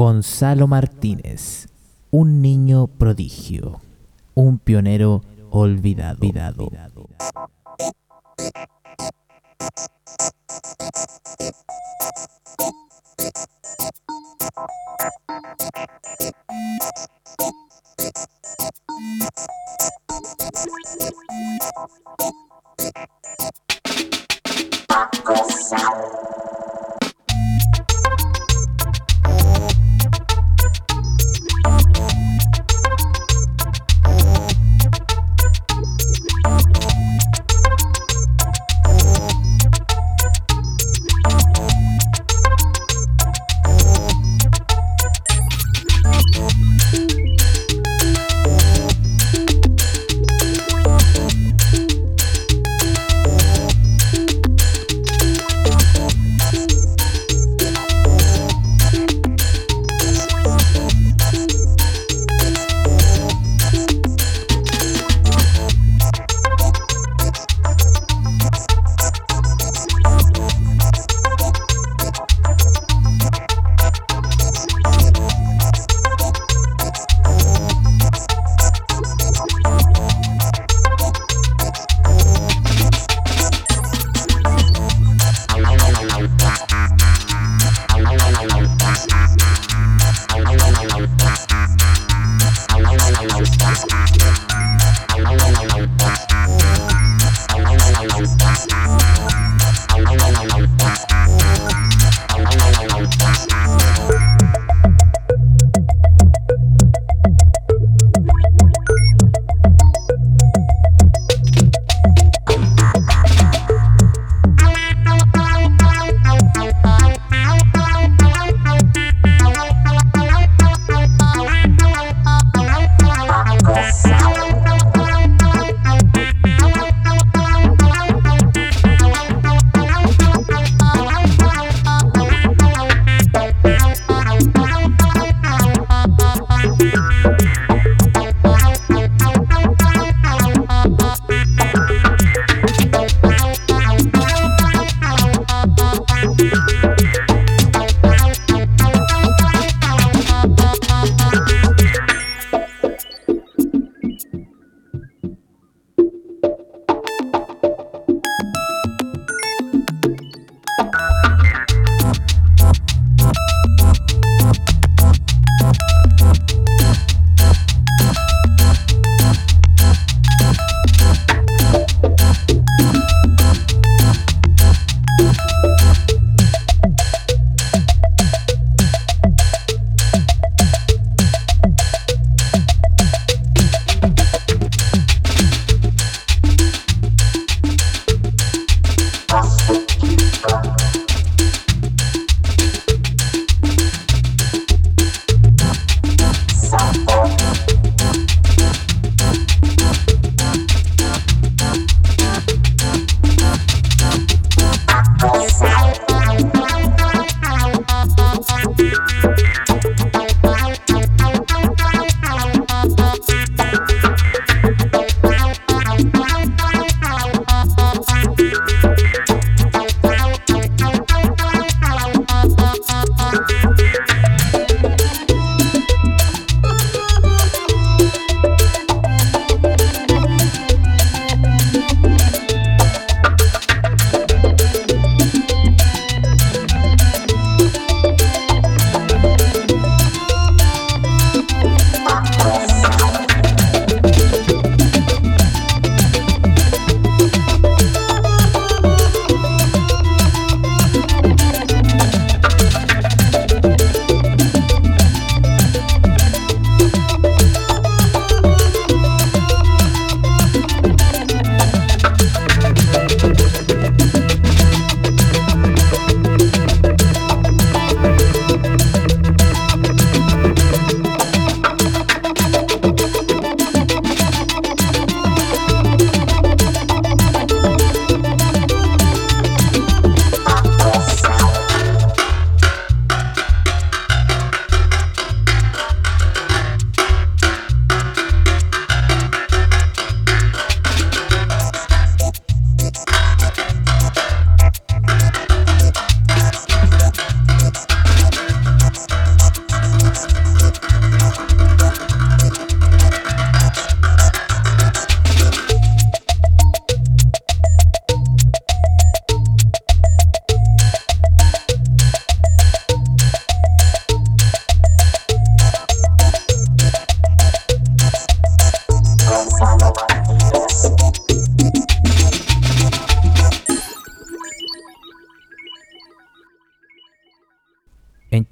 Gonzalo Martínez, un niño prodigio, un pionero olvidado.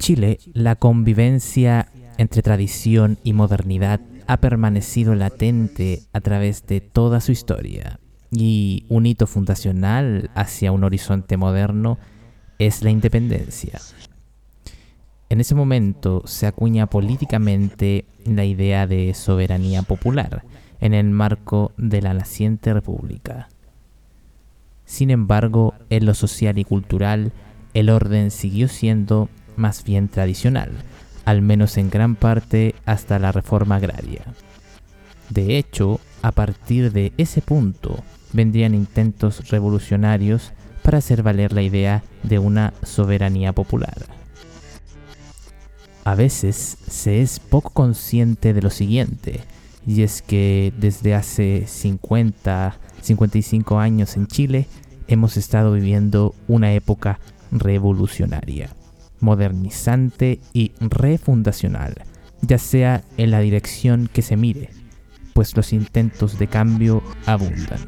Chile, la convivencia entre tradición y modernidad ha permanecido latente a través de toda su historia y un hito fundacional hacia un horizonte moderno es la independencia. En ese momento se acuña políticamente la idea de soberanía popular en el marco de la naciente república. Sin embargo, en lo social y cultural, el orden siguió siendo más bien tradicional, al menos en gran parte hasta la reforma agraria. De hecho, a partir de ese punto, vendrían intentos revolucionarios para hacer valer la idea de una soberanía popular. A veces se es poco consciente de lo siguiente, y es que desde hace 50, 55 años en Chile hemos estado viviendo una época revolucionaria, modernizante y refundacional, ya sea en la dirección que se mire, pues los intentos de cambio abundan.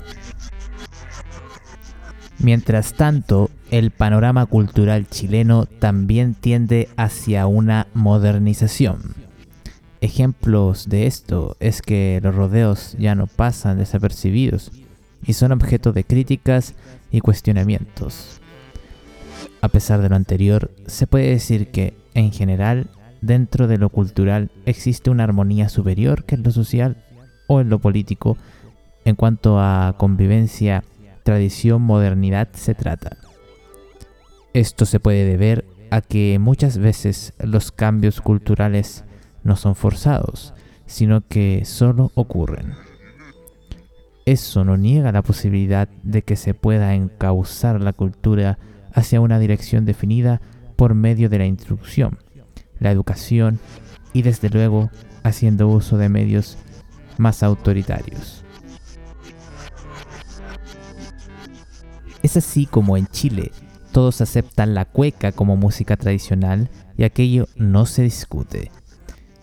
Mientras tanto, el panorama cultural chileno también tiende hacia una modernización. Ejemplos de esto es que los rodeos ya no pasan desapercibidos y son objeto de críticas y cuestionamientos. A pesar de lo anterior, se puede decir que, en general, dentro de lo cultural existe una armonía superior que en lo social o en lo político en cuanto a convivencia tradición, modernidad se trata. Esto se puede deber a que muchas veces los cambios culturales no son forzados, sino que solo ocurren. Eso no niega la posibilidad de que se pueda encauzar la cultura hacia una dirección definida por medio de la instrucción, la educación y desde luego haciendo uso de medios más autoritarios. Es así como en Chile todos aceptan la cueca como música tradicional y aquello no se discute.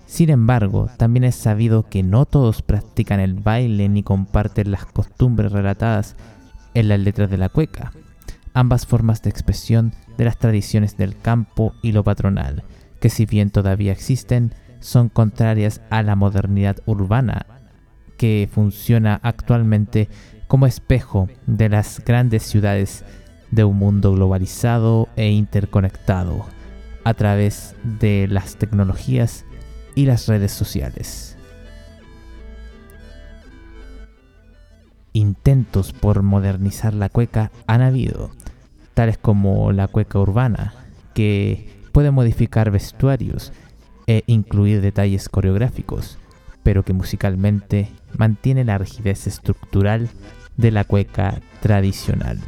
Sin embargo, también es sabido que no todos practican el baile ni comparten las costumbres relatadas en las letras de la cueca, ambas formas de expresión de las tradiciones del campo y lo patronal, que si bien todavía existen, son contrarias a la modernidad urbana que funciona actualmente como espejo de las grandes ciudades de un mundo globalizado e interconectado a través de las tecnologías y las redes sociales. Intentos por modernizar la cueca han habido, tales como la cueca urbana, que puede modificar vestuarios e incluir detalles coreográficos, pero que musicalmente mantiene la rigidez estructural de la cueca tradicional.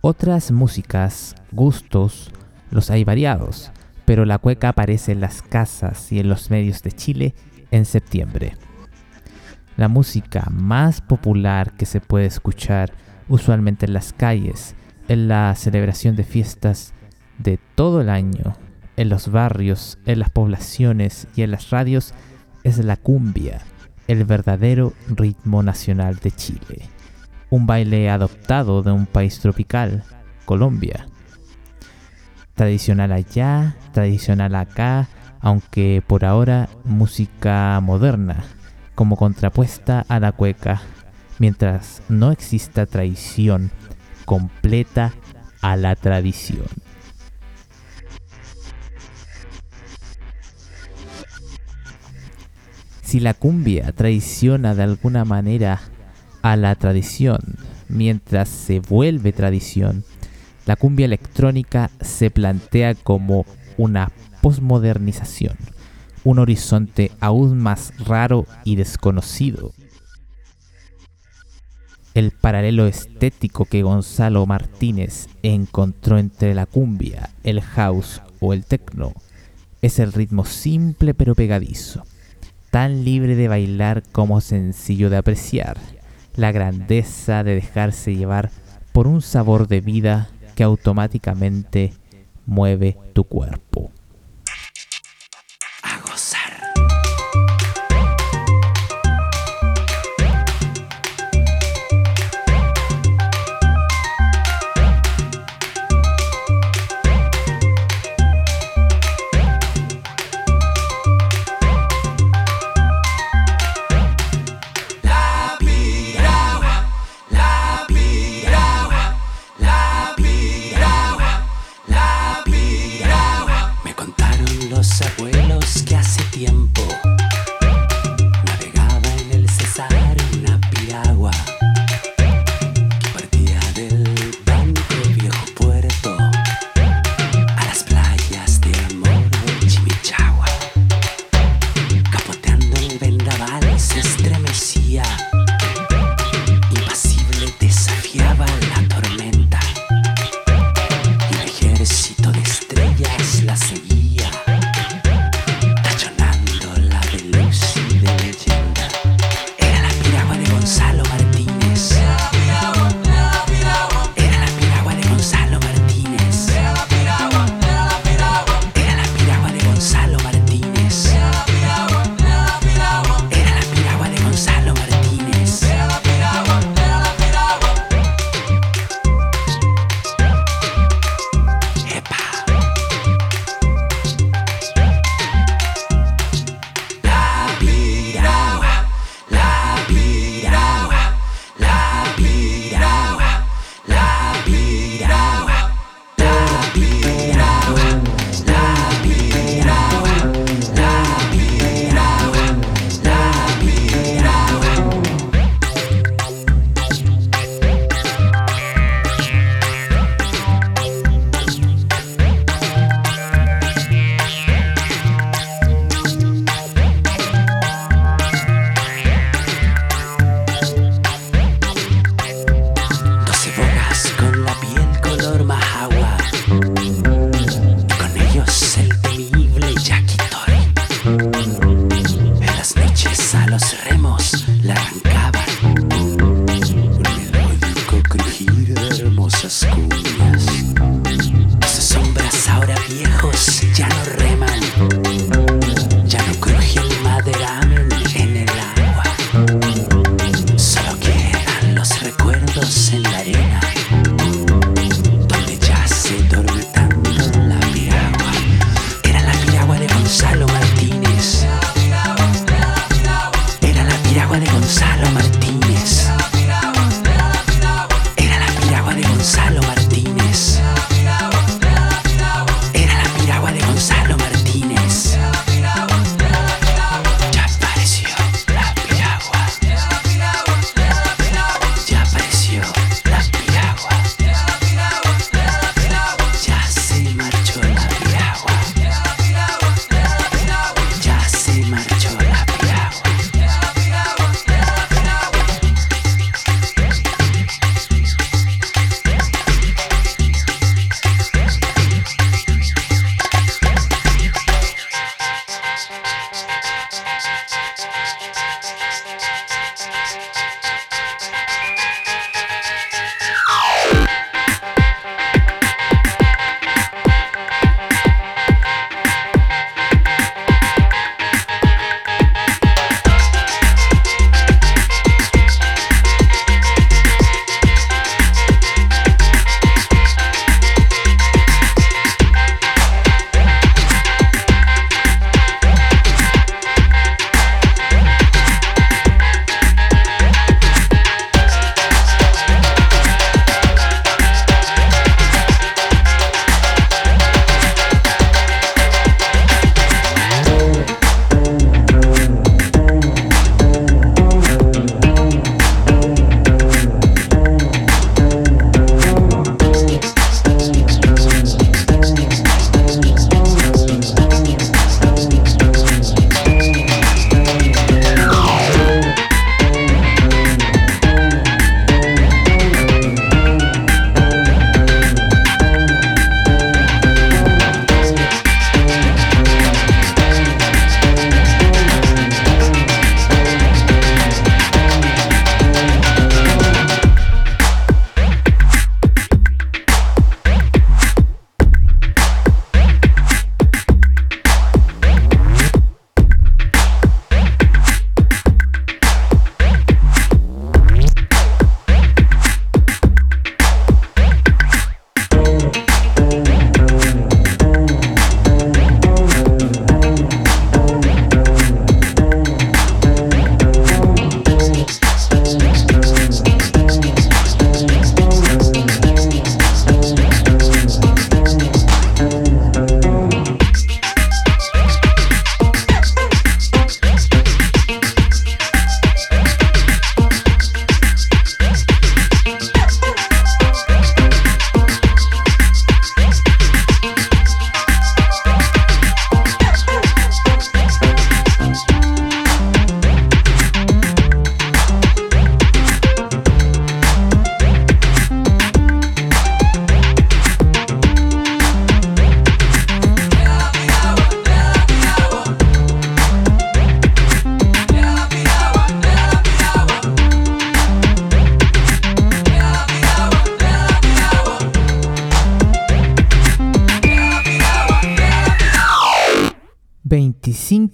Otras músicas, gustos, los hay variados, pero la cueca aparece en las casas y en los medios de Chile en septiembre. La música más popular que se puede escuchar usualmente en las calles, en la celebración de fiestas de todo el año, en los barrios, en las poblaciones y en las radios es la cumbia, el verdadero ritmo nacional de Chile. Un baile adoptado de un país tropical, Colombia. Tradicional allá, tradicional acá, aunque por ahora música moderna, como contrapuesta a la cueca, mientras no exista traición completa a la tradición. si la cumbia traiciona de alguna manera a la tradición, mientras se vuelve tradición, la cumbia electrónica se plantea como una posmodernización, un horizonte aún más raro y desconocido. El paralelo estético que Gonzalo Martínez encontró entre la cumbia, el house o el techno es el ritmo simple pero pegadizo tan libre de bailar como sencillo de apreciar, la grandeza de dejarse llevar por un sabor de vida que automáticamente mueve tu cuerpo.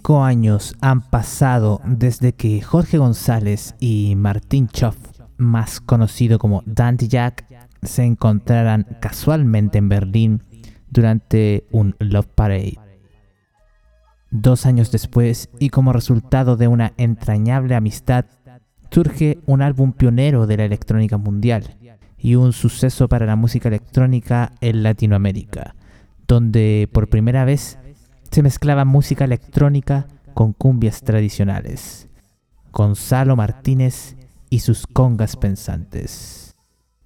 25 años han pasado desde que Jorge González y Martín Choff, más conocido como Dante Jack, se encontraran casualmente en Berlín durante un Love Parade. Dos años después, y como resultado de una entrañable amistad, surge un álbum pionero de la electrónica mundial y un suceso para la música electrónica en Latinoamérica, donde por primera vez se mezclaba música electrónica con cumbias tradicionales. Gonzalo Martínez y sus congas pensantes.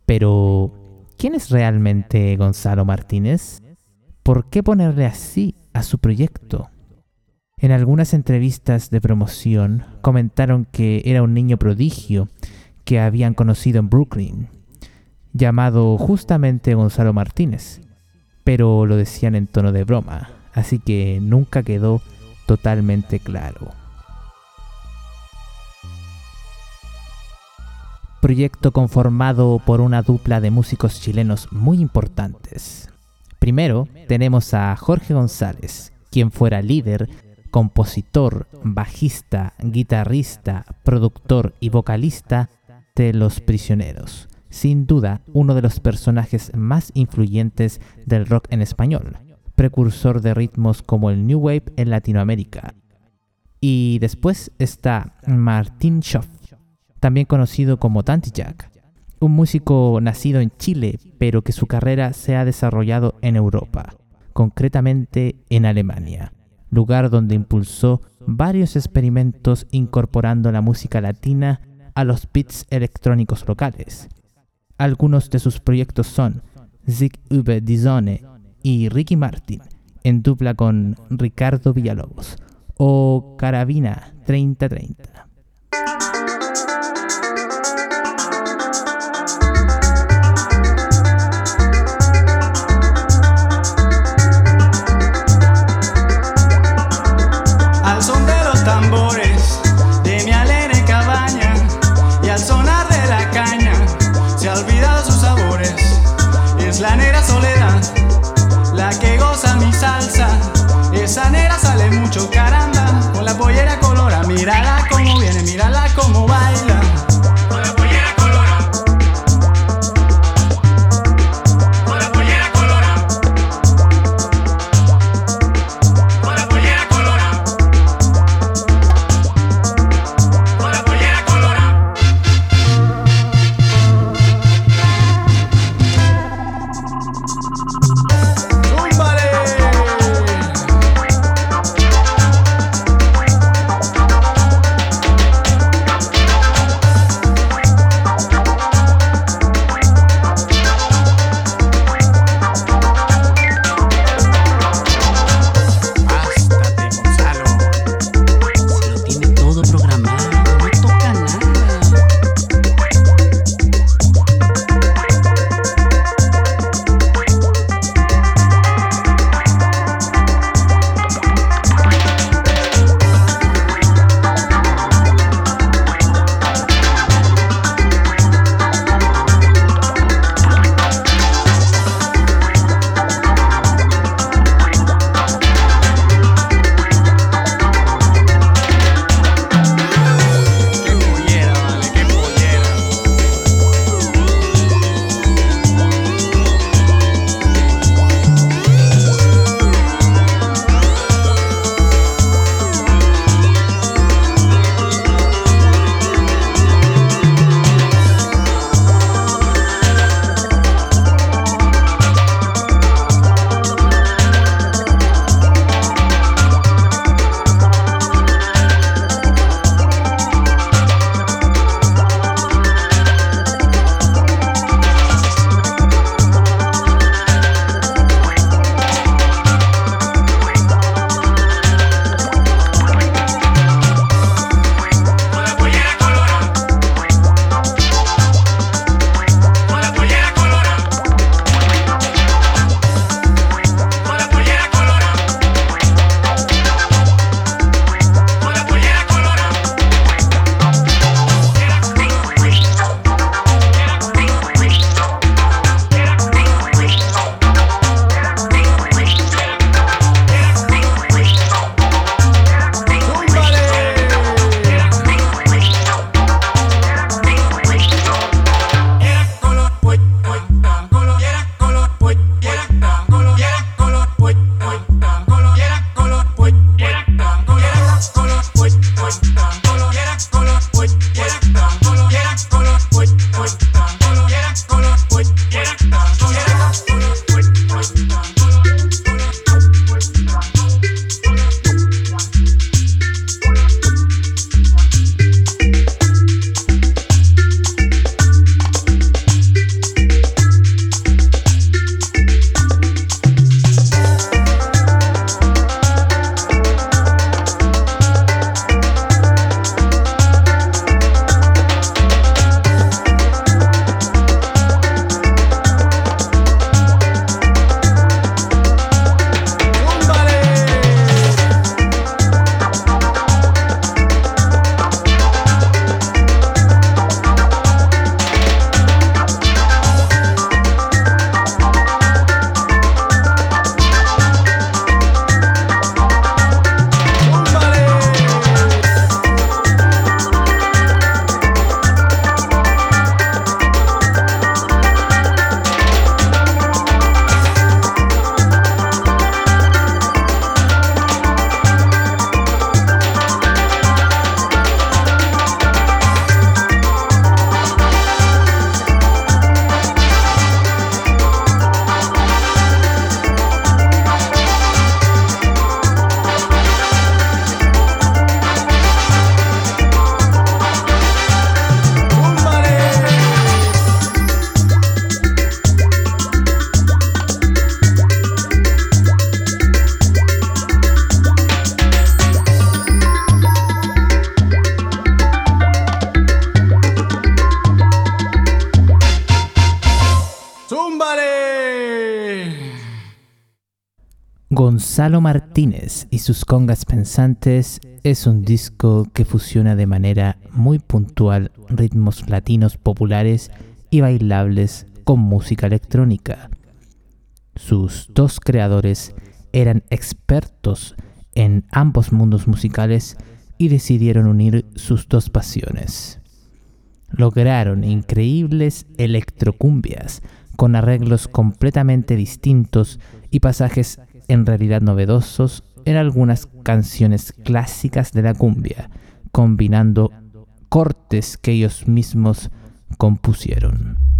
Pero, ¿quién es realmente Gonzalo Martínez? ¿Por qué ponerle así a su proyecto? En algunas entrevistas de promoción comentaron que era un niño prodigio que habían conocido en Brooklyn, llamado justamente Gonzalo Martínez, pero lo decían en tono de broma así que nunca quedó totalmente claro. Proyecto conformado por una dupla de músicos chilenos muy importantes. Primero tenemos a Jorge González, quien fuera líder, compositor, bajista, guitarrista, productor y vocalista de Los Prisioneros. Sin duda, uno de los personajes más influyentes del rock en español precursor de ritmos como el New Wave en Latinoamérica. Y después está Martin Schoff, también conocido como Tanti Jack, un músico nacido en Chile, pero que su carrera se ha desarrollado en Europa, concretamente en Alemania, lugar donde impulsó varios experimentos incorporando la música latina a los beats electrónicos locales. Algunos de sus proyectos son Zig über die y Ricky Martin en dupla con Ricardo Villalobos o Carabina 3030. Mírala Y sus congas pensantes es un disco que fusiona de manera muy puntual ritmos latinos populares y bailables con música electrónica. Sus dos creadores eran expertos en ambos mundos musicales y decidieron unir sus dos pasiones. Lograron increíbles electrocumbias con arreglos completamente distintos y pasajes en realidad novedosos en algunas canciones clásicas de la cumbia, combinando cortes que ellos mismos compusieron.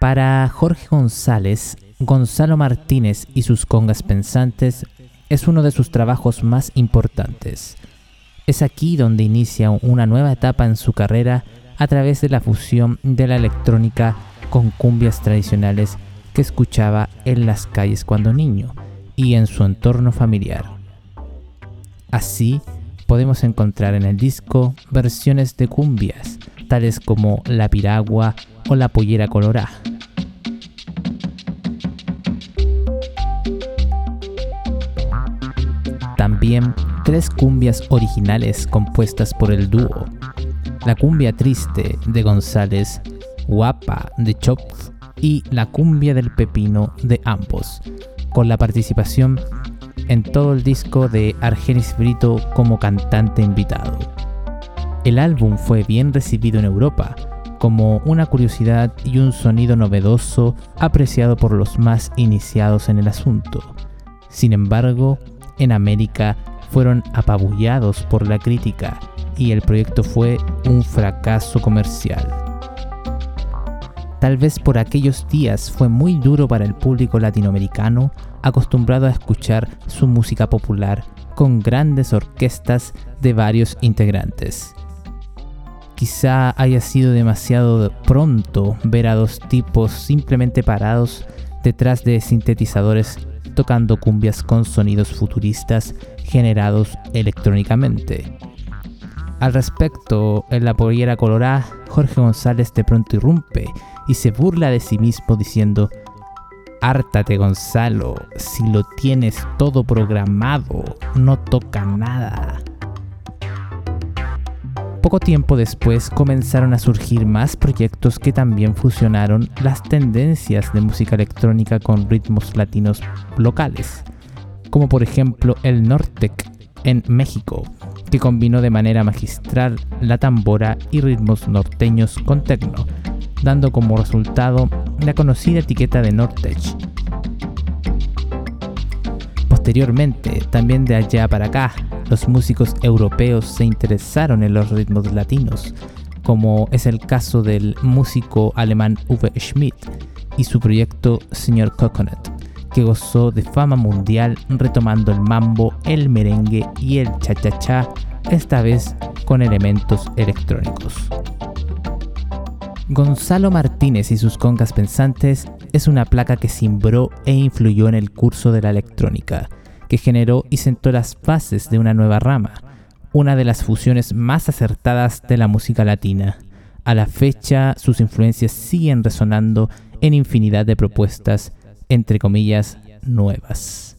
Para Jorge González, Gonzalo Martínez y sus congas pensantes es uno de sus trabajos más importantes. Es aquí donde inicia una nueva etapa en su carrera a través de la fusión de la electrónica con cumbias tradicionales que escuchaba en las calles cuando niño y en su entorno familiar. Así podemos encontrar en el disco versiones de cumbias, tales como La Piragua o La Pollera Colorá. Tres cumbias originales compuestas por el dúo. La cumbia triste de González, Guapa de Chops y la cumbia del pepino de ambos, con la participación en todo el disco de Argenis Brito como cantante invitado. El álbum fue bien recibido en Europa, como una curiosidad y un sonido novedoso apreciado por los más iniciados en el asunto. Sin embargo, en América fueron apabullados por la crítica y el proyecto fue un fracaso comercial. Tal vez por aquellos días fue muy duro para el público latinoamericano acostumbrado a escuchar su música popular con grandes orquestas de varios integrantes. Quizá haya sido demasiado pronto ver a dos tipos simplemente parados detrás de sintetizadores tocando cumbias con sonidos futuristas generados electrónicamente. Al respecto, en la pollera colorá, Jorge González de pronto irrumpe y se burla de sí mismo diciendo, Hártate Gonzalo, si lo tienes todo programado, no toca nada. Poco tiempo después comenzaron a surgir más proyectos que también fusionaron las tendencias de música electrónica con ritmos latinos locales, como por ejemplo el Nortec en México, que combinó de manera magistral la tambora y ritmos norteños con techno, dando como resultado la conocida etiqueta de Nortech. Posteriormente, también de allá para acá, los músicos europeos se interesaron en los ritmos latinos, como es el caso del músico alemán Uwe Schmidt y su proyecto Señor Coconut, que gozó de fama mundial retomando el mambo, el merengue y el cha-cha-cha, esta vez con elementos electrónicos. Gonzalo Martínez y sus congas pensantes es una placa que simbró e influyó en el curso de la electrónica, que generó y sentó las bases de una nueva rama, una de las fusiones más acertadas de la música latina. A la fecha, sus influencias siguen resonando en infinidad de propuestas, entre comillas, nuevas.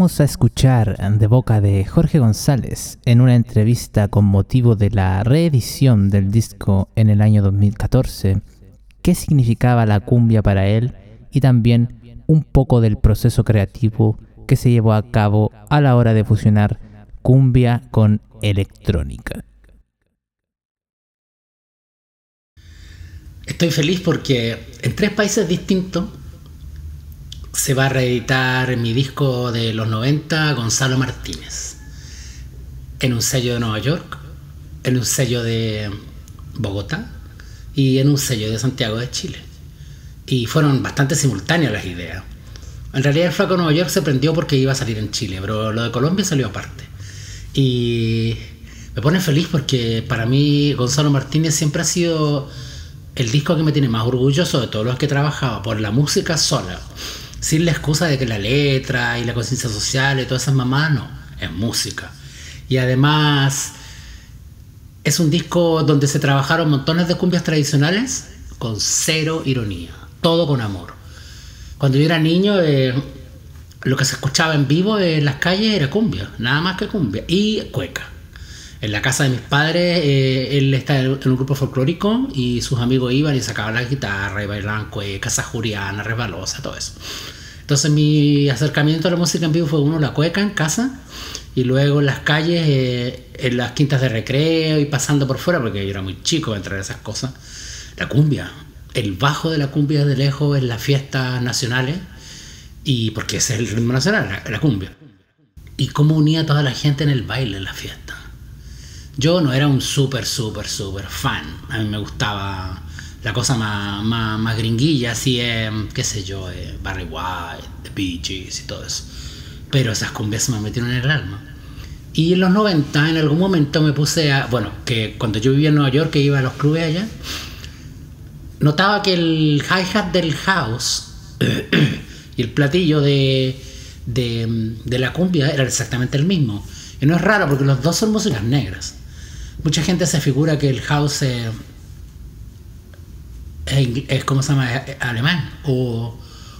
Pasamos a escuchar de boca de Jorge González en una entrevista con motivo de la reedición del disco en el año 2014, qué significaba la cumbia para él y también un poco del proceso creativo que se llevó a cabo a la hora de fusionar cumbia con electrónica. Estoy feliz porque en tres países distintos se va a reeditar mi disco de los 90, Gonzalo Martínez, en un sello de Nueva York, en un sello de Bogotá y en un sello de Santiago de Chile. Y fueron bastante simultáneas las ideas. En realidad el flaco Nueva York se prendió porque iba a salir en Chile, pero lo de Colombia salió aparte. Y me pone feliz porque para mí Gonzalo Martínez siempre ha sido el disco que me tiene más orgulloso de todos los que he trabajado, por la música sola sin la excusa de que la letra y la conciencia social y todas esas mamás, no, es música. Y además es un disco donde se trabajaron montones de cumbias tradicionales con cero ironía, todo con amor. Cuando yo era niño, eh, lo que se escuchaba en vivo en las calles era cumbia, nada más que cumbia, y cueca. En la casa de mis padres, eh, él está en un grupo folclórico y sus amigos iban y sacaban la guitarra y bailaban cueca, sajuriana, resbalosa, todo eso. Entonces mi acercamiento a la música en vivo fue uno, la cueca en casa y luego en las calles, eh, en las quintas de recreo y pasando por fuera, porque yo era muy chico entrar a esas cosas, la cumbia. El bajo de la cumbia de lejos en las fiestas nacionales y porque ese es el ritmo nacional, la, la cumbia. Y cómo unía a toda la gente en el baile en la fiesta. Yo no era un súper, súper, súper fan. A mí me gustaba la cosa más, más, gringuilla, así, eh, qué sé yo, eh, Barry White, The Bee Gees y todo eso. Pero esas cumbias me metieron en el alma. Y en los 90, en algún momento me puse a. Bueno, que cuando yo vivía en Nueva York, que iba a los clubes allá, notaba que el hi-hat del house y el platillo de, de, de la cumbia era exactamente el mismo. Y no es raro porque los dos son músicas negras. Mucha gente se figura que el house es, ¿cómo se llama? Alemán o,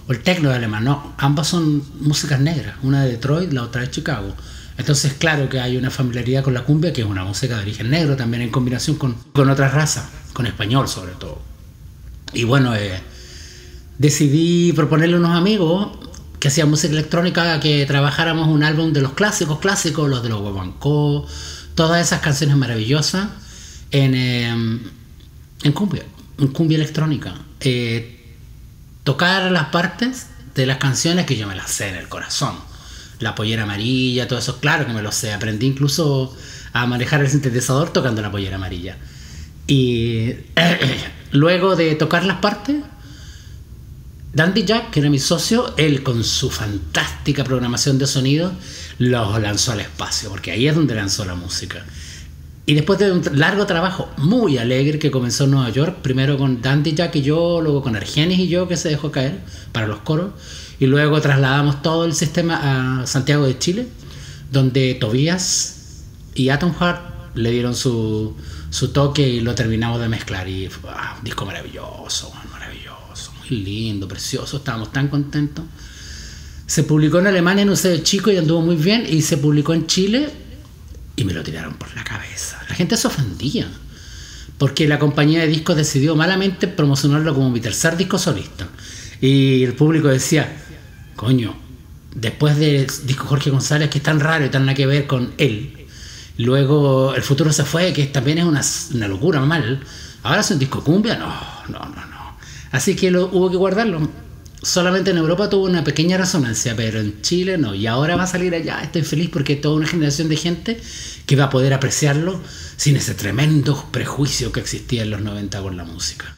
el techno es alemán. No, ambas son músicas negras, una de Detroit, la otra de Chicago. Entonces, claro que hay una familiaridad con la cumbia, que es una música de origen negro, también en combinación con, con otras con español sobre todo. Y bueno, eh, decidí proponerle a unos amigos que hacían música electrónica que trabajáramos un álbum de los clásicos, clásicos, los de los Guaguancó, todas esas canciones maravillosas en, eh, en cumbia, en cumbia electrónica. Eh, tocar las partes de las canciones que yo me las sé en el corazón. La pollera amarilla, todo eso, claro que me lo sé. Aprendí incluso a manejar el sintetizador tocando la pollera amarilla. Y luego de tocar las partes, Dandy Jack, que era mi socio, él con su fantástica programación de sonido los lanzó al espacio, porque ahí es donde lanzó la música. Y después de un largo trabajo muy alegre que comenzó en Nueva York, primero con Dandy Jack y yo, luego con Argenis y yo, que se dejó caer para los coros, y luego trasladamos todo el sistema a Santiago de Chile, donde Tobías y Atom Heart le dieron su, su toque y lo terminamos de mezclar. Y fue ah, un disco maravilloso, maravilloso, muy lindo, precioso, estábamos tan contentos. Se publicó en Alemania en un sello chico y anduvo muy bien, y se publicó en Chile y me lo tiraron por la cabeza. La gente se ofendía, porque la compañía de discos decidió malamente promocionarlo como mi tercer disco solista. Y el público decía, coño, después del disco Jorge González, que es tan raro y tan nada que ver con él, luego El futuro se fue, que también es una, una locura mal, ahora es un disco cumbia, no, no, no, no. Así que lo, hubo que guardarlo. Solamente en Europa tuvo una pequeña resonancia, pero en Chile no. Y ahora va a salir allá. Estoy feliz porque toda una generación de gente que va a poder apreciarlo sin ese tremendo prejuicio que existía en los 90 con la música.